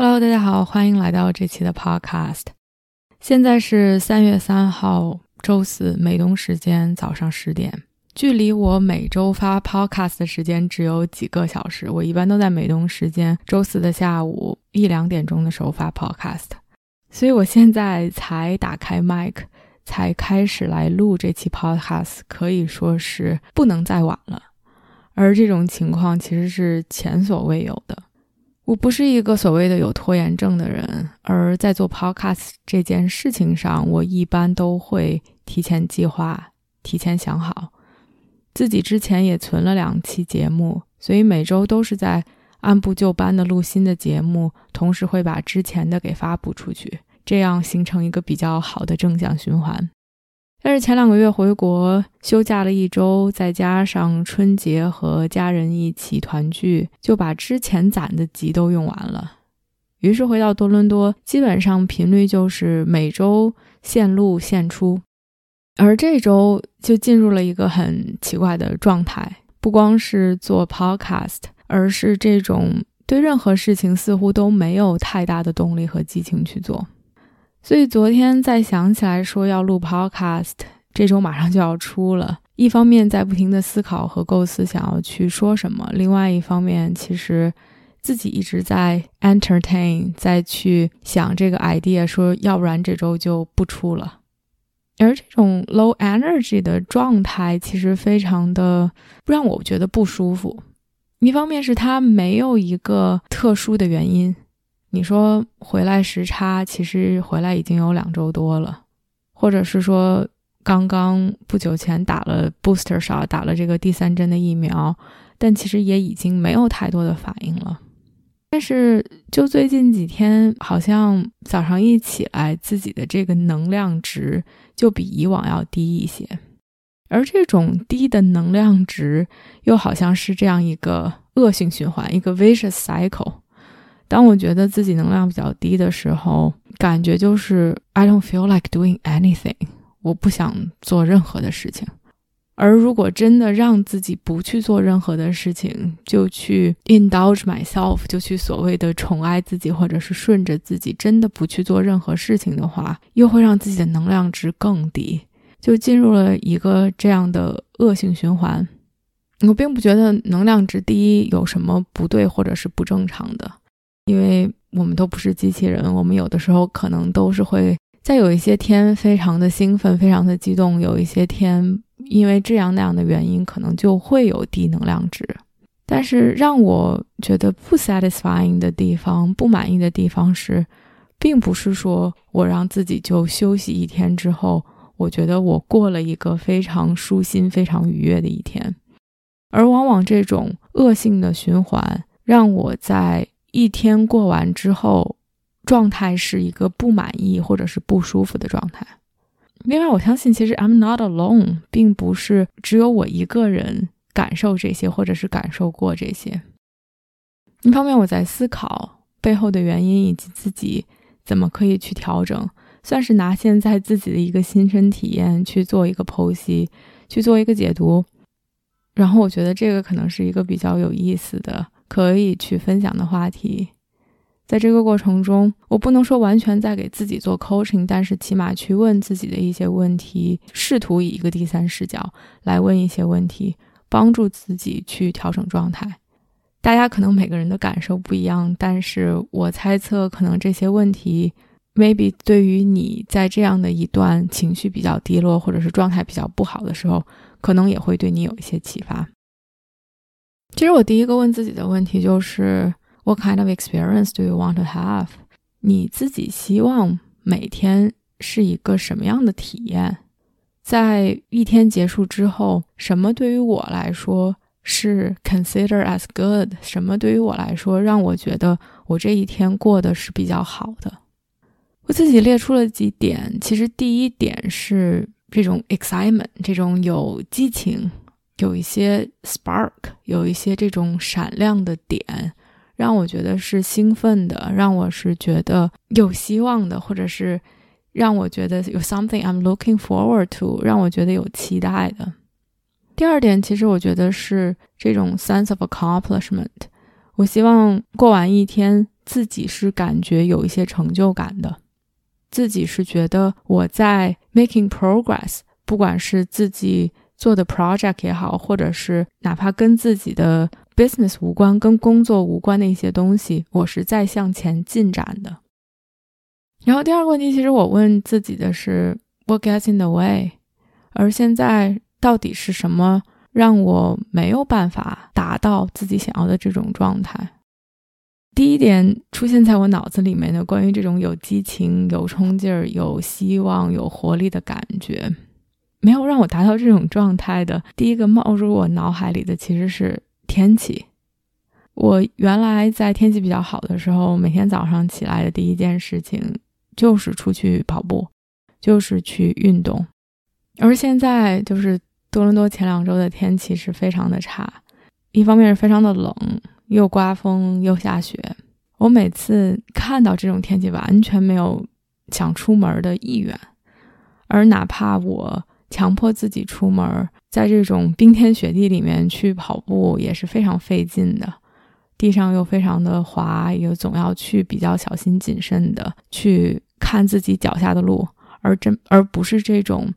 Hello，大家好，欢迎来到这期的 Podcast。现在是三月三号周四，美东时间早上十点，距离我每周发 Podcast 的时间只有几个小时。我一般都在美东时间周四的下午一两点钟的时候发 Podcast，所以我现在才打开 Mic，才开始来录这期 Podcast，可以说是不能再晚了。而这种情况其实是前所未有的。我不是一个所谓的有拖延症的人，而在做 podcast 这件事情上，我一般都会提前计划、提前想好。自己之前也存了两期节目，所以每周都是在按部就班的录新的节目，同时会把之前的给发布出去，这样形成一个比较好的正向循环。但是前两个月回国休假了一周，再加上春节和家人一起团聚，就把之前攒的集都用完了。于是回到多伦多，基本上频率就是每周现录现出。而这周就进入了一个很奇怪的状态，不光是做 podcast，而是这种对任何事情似乎都没有太大的动力和激情去做。所以昨天再想起来说要录 podcast，这周马上就要出了。一方面在不停的思考和构思想要去说什么，另外一方面其实自己一直在 entertain，再去想这个 idea，说要不然这周就不出了。而这种 low energy 的状态其实非常的让我觉得不舒服。一方面是它没有一个特殊的原因。你说回来时差，其实回来已经有两周多了，或者是说刚刚不久前打了 booster shot，打了这个第三针的疫苗，但其实也已经没有太多的反应了。但是就最近几天，好像早上一起来，自己的这个能量值就比以往要低一些，而这种低的能量值又好像是这样一个恶性循环，一个 vicious cycle。当我觉得自己能量比较低的时候，感觉就是 I don't feel like doing anything，我不想做任何的事情。而如果真的让自己不去做任何的事情，就去 indulge myself，就去所谓的宠爱自己，或者是顺着自己，真的不去做任何事情的话，又会让自己的能量值更低，就进入了一个这样的恶性循环。我并不觉得能量值低有什么不对或者是不正常的。因为我们都不是机器人，我们有的时候可能都是会在有一些天非常的兴奋、非常的激动，有一些天因为这样那样的原因，可能就会有低能量值。但是让我觉得不 satisfying 的地方、不满意的地方是，并不是说我让自己就休息一天之后，我觉得我过了一个非常舒心、非常愉悦的一天，而往往这种恶性的循环让我在。一天过完之后，状态是一个不满意或者是不舒服的状态。另外，我相信其实 I'm not alone，并不是只有我一个人感受这些，或者是感受过这些。一方面，我在思考背后的原因以及自己怎么可以去调整，算是拿现在自己的一个亲身体验去做一个剖析，去做一个解读。然后，我觉得这个可能是一个比较有意思的。可以去分享的话题，在这个过程中，我不能说完全在给自己做 coaching，但是起码去问自己的一些问题，试图以一个第三视角来问一些问题，帮助自己去调整状态。大家可能每个人的感受不一样，但是我猜测，可能这些问题 maybe 对于你在这样的一段情绪比较低落，或者是状态比较不好的时候，可能也会对你有一些启发。其实我第一个问自己的问题就是：What kind of experience do you want to have？你自己希望每天是一个什么样的体验？在一天结束之后，什么对于我来说是 consider as good？什么对于我来说让我觉得我这一天过得是比较好的。我自己列出了几点，其实第一点是这种 excitement，这种有激情，有一些 spark，有一些这种闪亮的点，让我觉得是兴奋的，让我是觉得有希望的，或者是让我觉得有 something I'm looking forward to，让我觉得有期待的。第二点，其实我觉得是这种 sense of accomplishment，我希望过完一天，自己是感觉有一些成就感的。自己是觉得我在 making progress，不管是自己做的 project 也好，或者是哪怕跟自己的 business 无关、跟工作无关的一些东西，我是在向前进展的。然后第二个问题，其实我问自己的是 What gets in the way？而现在到底是什么让我没有办法达到自己想要的这种状态？第一点出现在我脑子里面的关于这种有激情、有冲劲儿、有希望、有活力的感觉，没有让我达到这种状态的。第一个冒入我脑海里的其实是天气。我原来在天气比较好的时候，每天早上起来的第一件事情就是出去跑步，就是去运动。而现在就是多伦多前两周的天气是非常的差，一方面是非常的冷。又刮风又下雪，我每次看到这种天气，完全没有想出门的意愿。而哪怕我强迫自己出门，在这种冰天雪地里面去跑步，也是非常费劲的。地上又非常的滑，又总要去比较小心谨慎的去看自己脚下的路，而真而不是这种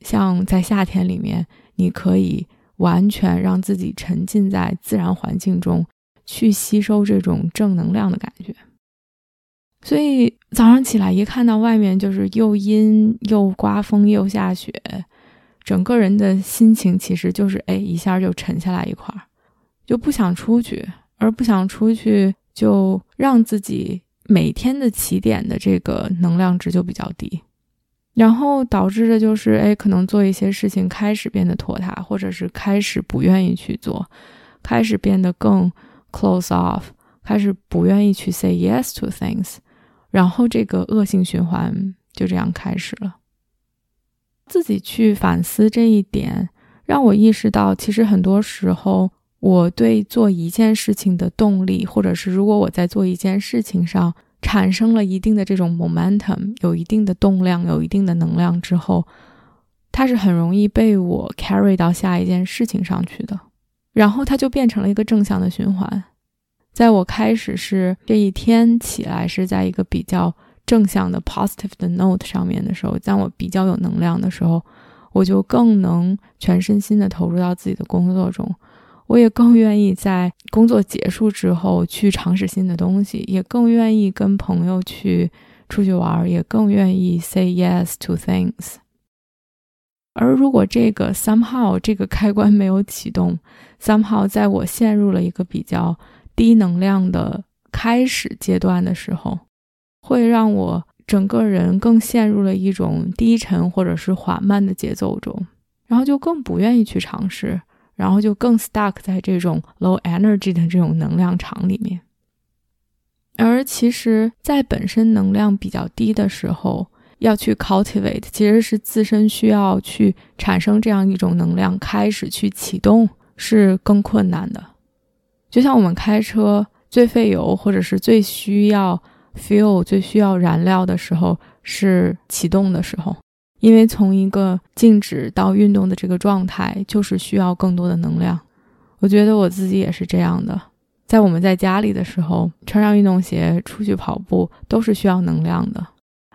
像在夏天里面，你可以完全让自己沉浸在自然环境中。去吸收这种正能量的感觉，所以早上起来一看到外面就是又阴又刮风又下雪，整个人的心情其实就是哎一下就沉下来一块儿，就不想出去，而不想出去就让自己每天的起点的这个能量值就比较低，然后导致的就是哎可能做一些事情开始变得拖沓，或者是开始不愿意去做，开始变得更。Close off，开始不愿意去 say yes to things，然后这个恶性循环就这样开始了。自己去反思这一点，让我意识到，其实很多时候我对做一件事情的动力，或者是如果我在做一件事情上产生了一定的这种 momentum，有一定的动量，有一定的能量之后，它是很容易被我 carry 到下一件事情上去的。然后它就变成了一个正向的循环，在我开始是这一天起来是在一个比较正向的 positive 的 note 上面的时候，在我比较有能量的时候，我就更能全身心的投入到自己的工作中，我也更愿意在工作结束之后去尝试新的东西，也更愿意跟朋友去出去玩，也更愿意 say yes to things。而如果这个 somehow 这个开关没有启动，somehow 在我陷入了一个比较低能量的开始阶段的时候，会让我整个人更陷入了一种低沉或者是缓慢的节奏中，然后就更不愿意去尝试，然后就更 stuck 在这种 low energy 的这种能量场里面。而其实，在本身能量比较低的时候，要去 cultivate，其实是自身需要去产生这样一种能量，开始去启动是更困难的。就像我们开车最费油或者是最需要 fuel、最需要燃料的时候是启动的时候，因为从一个静止到运动的这个状态就是需要更多的能量。我觉得我自己也是这样的，在我们在家里的时候穿上运动鞋出去跑步都是需要能量的。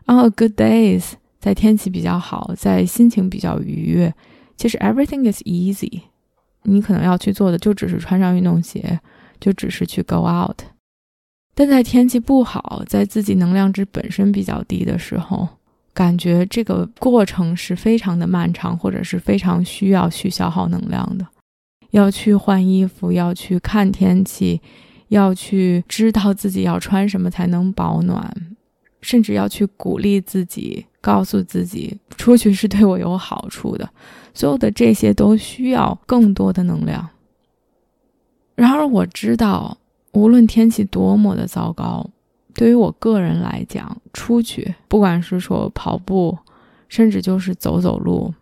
On a good days，在天气比较好，在心情比较愉悦，其实 everything is easy。你可能要去做的就只是穿上运动鞋，就只是去 go out。但在天气不好，在自己能量值本身比较低的时候，感觉这个过程是非常的漫长，或者是非常需要去消耗能量的。要去换衣服，要去看天气，要去知道自己要穿什么才能保暖。甚至要去鼓励自己，告诉自己出去是对我有好处的。所有的这些都需要更多的能量。然而我知道，无论天气多么的糟糕，对于我个人来讲，出去，不管是说跑步，甚至就是走走路，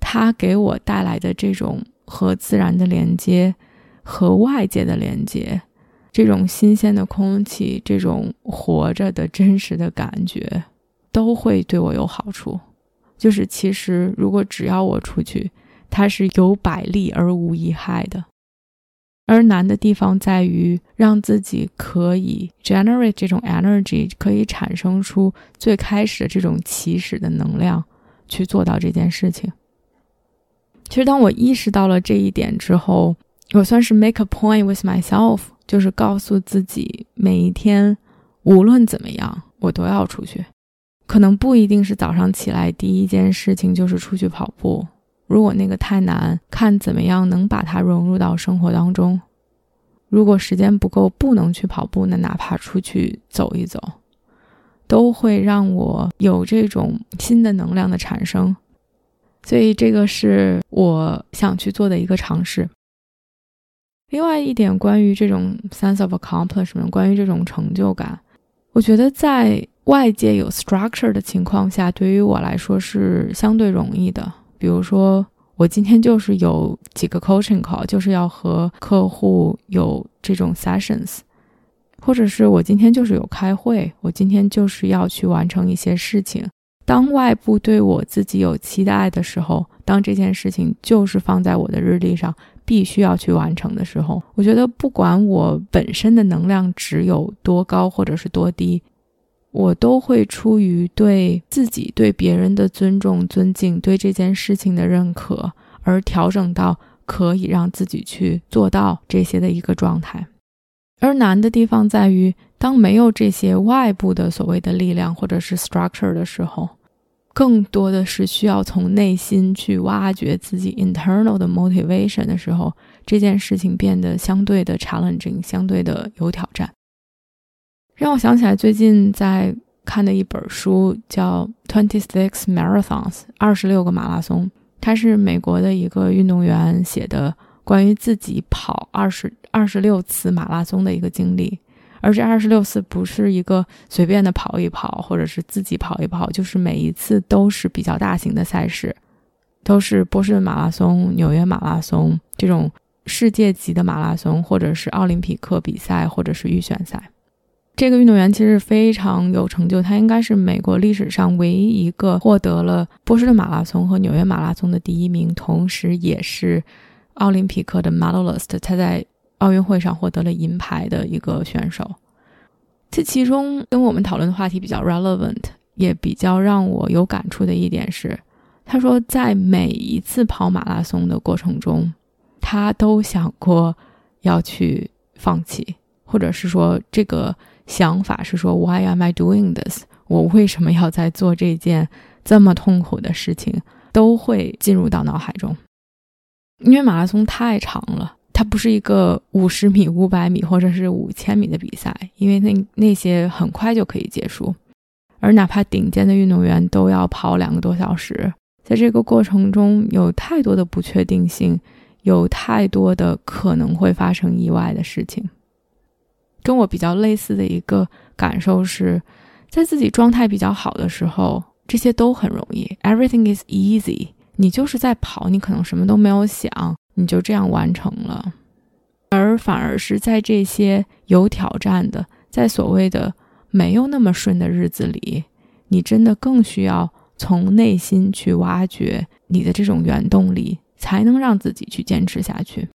它给我带来的这种和自然的连接，和外界的连接，这种新鲜的空气，这种活着的真实的感觉，都会对我有好处。就是其实，如果只要我出去，它是有百利而无一害的。而难的地方在于让自己可以 generate 这种 energy，可以产生出最开始的这种起始的能量，去做到这件事情。其实，当我意识到了这一点之后，我算是 make a point with myself，就是告诉自己，每一天无论怎么样，我都要出去。可能不一定是早上起来第一件事情就是出去跑步。如果那个太难，看怎么样能把它融入到生活当中。如果时间不够，不能去跑步，那哪怕出去走一走，都会让我有这种新的能量的产生。所以这个是我想去做的一个尝试。另外一点，关于这种 sense of accomplishment，关于这种成就感，我觉得在外界有 structure 的情况下，对于我来说是相对容易的。比如说，我今天就是有几个 coaching call，就是要和客户有这种 sessions，或者是我今天就是有开会，我今天就是要去完成一些事情。当外部对我自己有期待的时候，当这件事情就是放在我的日历上，必须要去完成的时候，我觉得不管我本身的能量值有多高，或者是多低。我都会出于对自己、对别人的尊重、尊敬，对这件事情的认可，而调整到可以让自己去做到这些的一个状态。而难的地方在于，当没有这些外部的所谓的力量或者是 structure 的时候，更多的是需要从内心去挖掘自己 internal 的 motivation 的时候，这件事情变得相对的 challenging，相对的有挑战。让我想起来最近在看的一本书，叫《Twenty Six Marathons》二十六个马拉松。它是美国的一个运动员写的关于自己跑二十二十六次马拉松的一个经历。而这二十六次不是一个随便的跑一跑，或者是自己跑一跑，就是每一次都是比较大型的赛事，都是波士顿马拉松、纽约马拉松这种世界级的马拉松，或者是奥林匹克比赛，或者是预选赛。这个运动员其实非常有成就，他应该是美国历史上唯一一个获得了波士顿马拉松和纽约马拉松的第一名，同时也是奥林匹克的 medalist。他在奥运会上获得了银牌的一个选手。这其中跟我们讨论的话题比较 relevant，也比较让我有感触的一点是，他说在每一次跑马拉松的过程中，他都想过要去放弃，或者是说这个。想法是说，Why am I doing this？我为什么要在做这件这么痛苦的事情？都会进入到脑海中。因为马拉松太长了，它不是一个五十米、五百米或者是五千米的比赛，因为那那些很快就可以结束。而哪怕顶尖的运动员都要跑两个多小时，在这个过程中有太多的不确定性，有太多的可能会发生意外的事情。跟我比较类似的一个感受是，在自己状态比较好的时候，这些都很容易，everything is easy。你就是在跑，你可能什么都没有想，你就这样完成了。而反而是在这些有挑战的，在所谓的没有那么顺的日子里，你真的更需要从内心去挖掘你的这种原动力，才能让自己去坚持下去。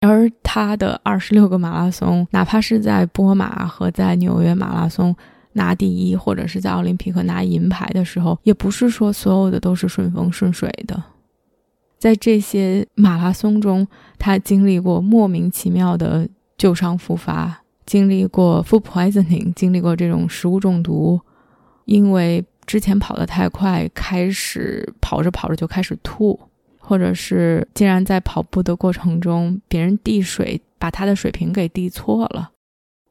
而他的二十六个马拉松，哪怕是在波马和在纽约马拉松拿第一，或者是在奥林匹克拿银牌的时候，也不是说所有的都是顺风顺水的。在这些马拉松中，他经历过莫名其妙的旧伤复发，经历过 food poisoning，经历过这种食物中毒，因为之前跑得太快，开始跑着跑着就开始吐。或者是竟然在跑步的过程中，别人递水把他的水瓶给递错了，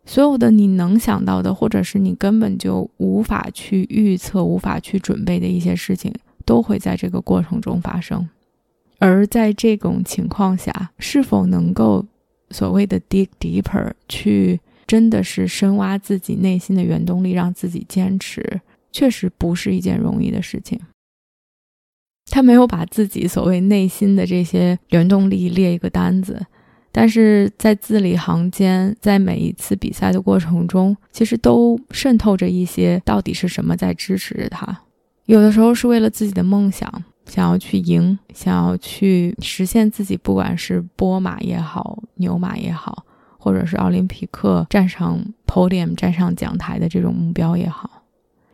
所有的你能想到的，或者是你根本就无法去预测、无法去准备的一些事情，都会在这个过程中发生。而在这种情况下，是否能够所谓的 dig deeper，去真的是深挖自己内心的原动力，让自己坚持，确实不是一件容易的事情。他没有把自己所谓内心的这些原动力列一个单子，但是在字里行间，在每一次比赛的过程中，其实都渗透着一些到底是什么在支持着他。有的时候是为了自己的梦想，想要去赢，想要去实现自己，不管是波马也好，牛马也好，或者是奥林匹克站上 podium 站上讲台的这种目标也好，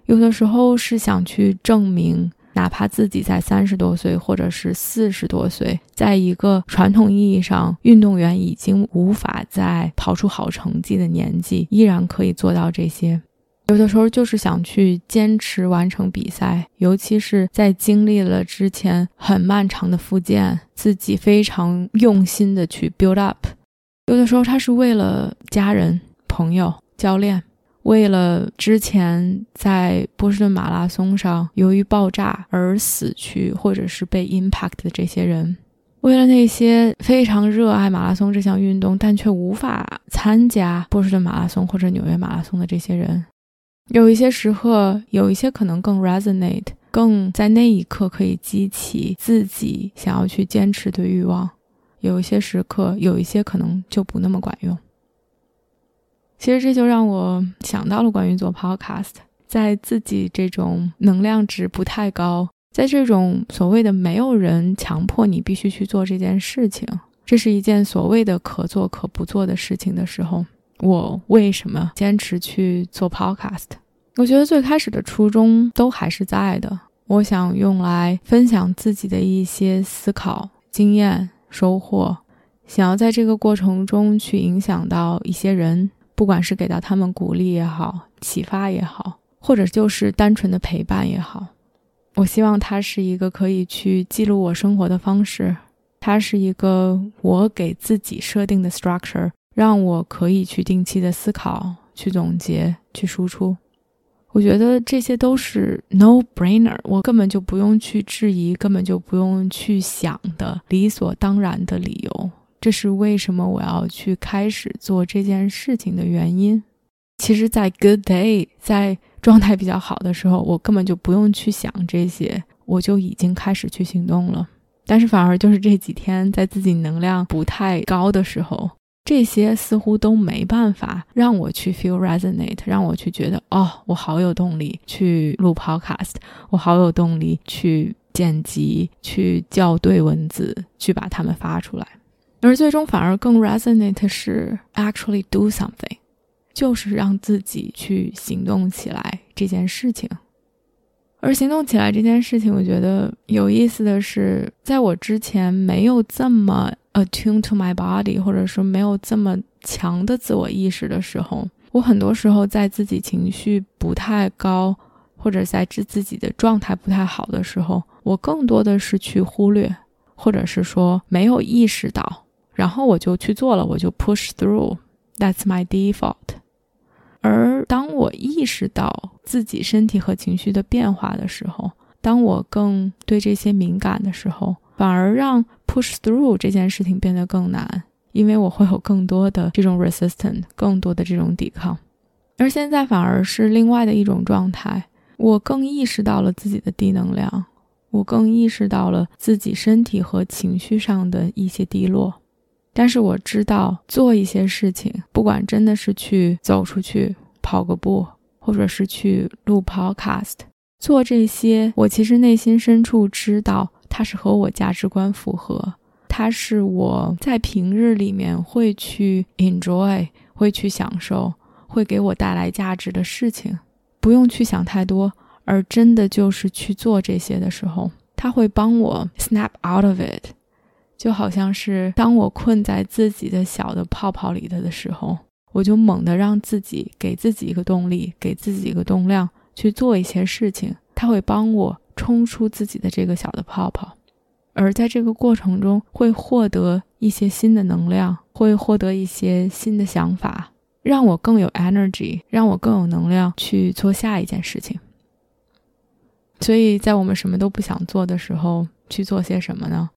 有的时候是想去证明。哪怕自己在三十多岁，或者是四十多岁，在一个传统意义上运动员已经无法再跑出好成绩的年纪，依然可以做到这些。有的时候就是想去坚持完成比赛，尤其是在经历了之前很漫长的复健，自己非常用心的去 build up。有的时候他是为了家人、朋友、教练。为了之前在波士顿马拉松上由于爆炸而死去或者是被 impact 的这些人，为了那些非常热爱马拉松这项运动但却无法参加波士顿马拉松或者纽约马拉松的这些人，有一些时刻，有一些可能更 resonate，更在那一刻可以激起自己想要去坚持的欲望；有一些时刻，有一些可能就不那么管用。其实这就让我想到了关于做 podcast，在自己这种能量值不太高，在这种所谓的没有人强迫你必须去做这件事情，这是一件所谓的可做可不做的事情的时候，我为什么坚持去做 podcast？我觉得最开始的初衷都还是在的，我想用来分享自己的一些思考、经验、收获，想要在这个过程中去影响到一些人。不管是给到他们鼓励也好，启发也好，或者就是单纯的陪伴也好，我希望它是一个可以去记录我生活的方式，它是一个我给自己设定的 structure，让我可以去定期的思考、去总结、去输出。我觉得这些都是 no brainer，我根本就不用去质疑，根本就不用去想的理所当然的理由。这是为什么我要去开始做这件事情的原因。其实，在 good day，在状态比较好的时候，我根本就不用去想这些，我就已经开始去行动了。但是，反而就是这几天，在自己能量不太高的时候，这些似乎都没办法让我去 feel resonate，让我去觉得，哦，我好有动力去录 podcast，我好有动力去剪辑、去校对文字，去把它们发出来。而最终反而更 resonate 是 actually do something，就是让自己去行动起来这件事情。而行动起来这件事情，我觉得有意思的是，在我之前没有这么 attune to my body，或者说没有这么强的自我意识的时候，我很多时候在自己情绪不太高，或者在自自己的状态不太好的时候，我更多的是去忽略，或者是说没有意识到。然后我就去做了，我就 push through，that's my default。而当我意识到自己身体和情绪的变化的时候，当我更对这些敏感的时候，反而让 push through 这件事情变得更难，因为我会有更多的这种 resistance，更多的这种抵抗。而现在反而是另外的一种状态，我更意识到了自己的低能量，我更意识到了自己身体和情绪上的一些低落。但是我知道，做一些事情，不管真的是去走出去跑个步，或者是去录 podcast，做这些，我其实内心深处知道，它是和我价值观符合，它是我在平日里面会去 enjoy，会去享受，会给我带来价值的事情，不用去想太多，而真的就是去做这些的时候，它会帮我 snap out of it。就好像是当我困在自己的小的泡泡里头的时候，我就猛地让自己给自己一个动力，给自己一个动量去做一些事情，它会帮我冲出自己的这个小的泡泡，而在这个过程中会获得一些新的能量，会获得一些新的想法，让我更有 energy，让我更有能量去做下一件事情。所以在我们什么都不想做的时候，去做些什么呢？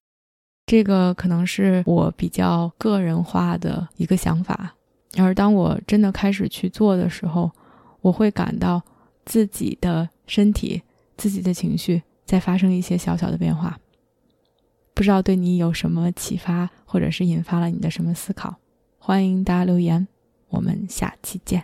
这个可能是我比较个人化的一个想法，而当我真的开始去做的时候，我会感到自己的身体、自己的情绪在发生一些小小的变化。不知道对你有什么启发，或者是引发了你的什么思考？欢迎大家留言，我们下期见。